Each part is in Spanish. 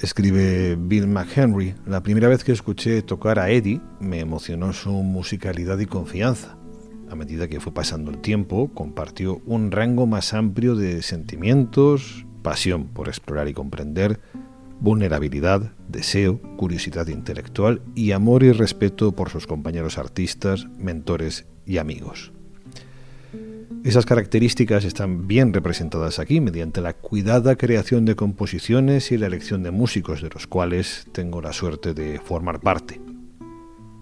Escribe Bill McHenry, la primera vez que escuché tocar a Eddie me emocionó su musicalidad y confianza. A medida que fue pasando el tiempo, compartió un rango más amplio de sentimientos, pasión por explorar y comprender, vulnerabilidad, deseo, curiosidad intelectual y amor y respeto por sus compañeros artistas, mentores y amigos. Esas características están bien representadas aquí mediante la cuidada creación de composiciones y la elección de músicos de los cuales tengo la suerte de formar parte.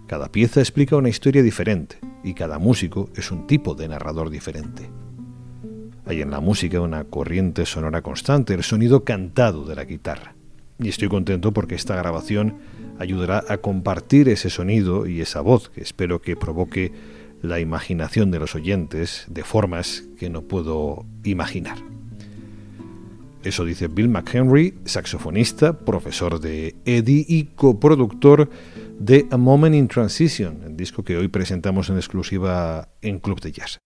Cada pieza explica una historia diferente y cada músico es un tipo de narrador diferente. Hay en la música una corriente sonora constante, el sonido cantado de la guitarra. Y estoy contento porque esta grabación ayudará a compartir ese sonido y esa voz que espero que provoque la imaginación de los oyentes de formas que no puedo imaginar. Eso dice Bill McHenry, saxofonista, profesor de Eddie y coproductor de A Moment in Transition, el disco que hoy presentamos en exclusiva en Club de Jazz.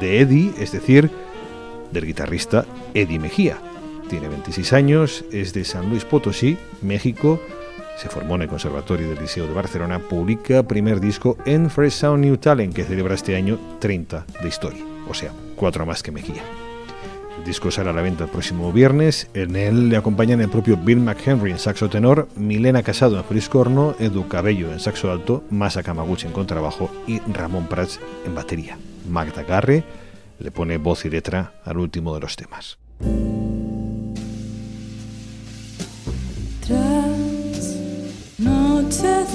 De Eddie, es decir, del guitarrista Eddie Mejía. Tiene 26 años, es de San Luis Potosí, México, se formó en el Conservatorio del Liceo de Barcelona, publica primer disco en Fresh Sound New Talent, que celebra este año 30 de historia, o sea, cuatro más que Mejía. El disco sale a la venta el próximo viernes. En él le acompañan el propio Bill McHenry en saxo tenor, Milena Casado en friscorno, Edu Cabello en saxo alto, Masa Kamaguchi en contrabajo y Ramón Prats en batería. Magda Garre le pone voz y letra al último de los temas. Tras noches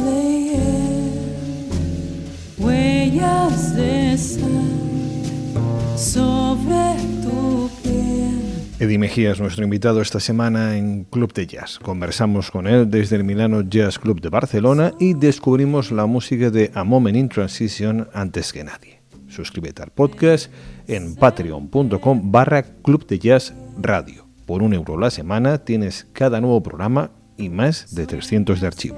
huellas de sobre tu piel. Eddie Mejía es nuestro invitado esta semana en Club de Jazz. Conversamos con él desde el Milano Jazz Club de Barcelona y descubrimos la música de A Moment in Transition antes que nadie. Suscríbete al podcast en patreon.com barra Club de Jazz Radio. Por un euro la semana tienes cada nuevo programa y más de 300 de archivo.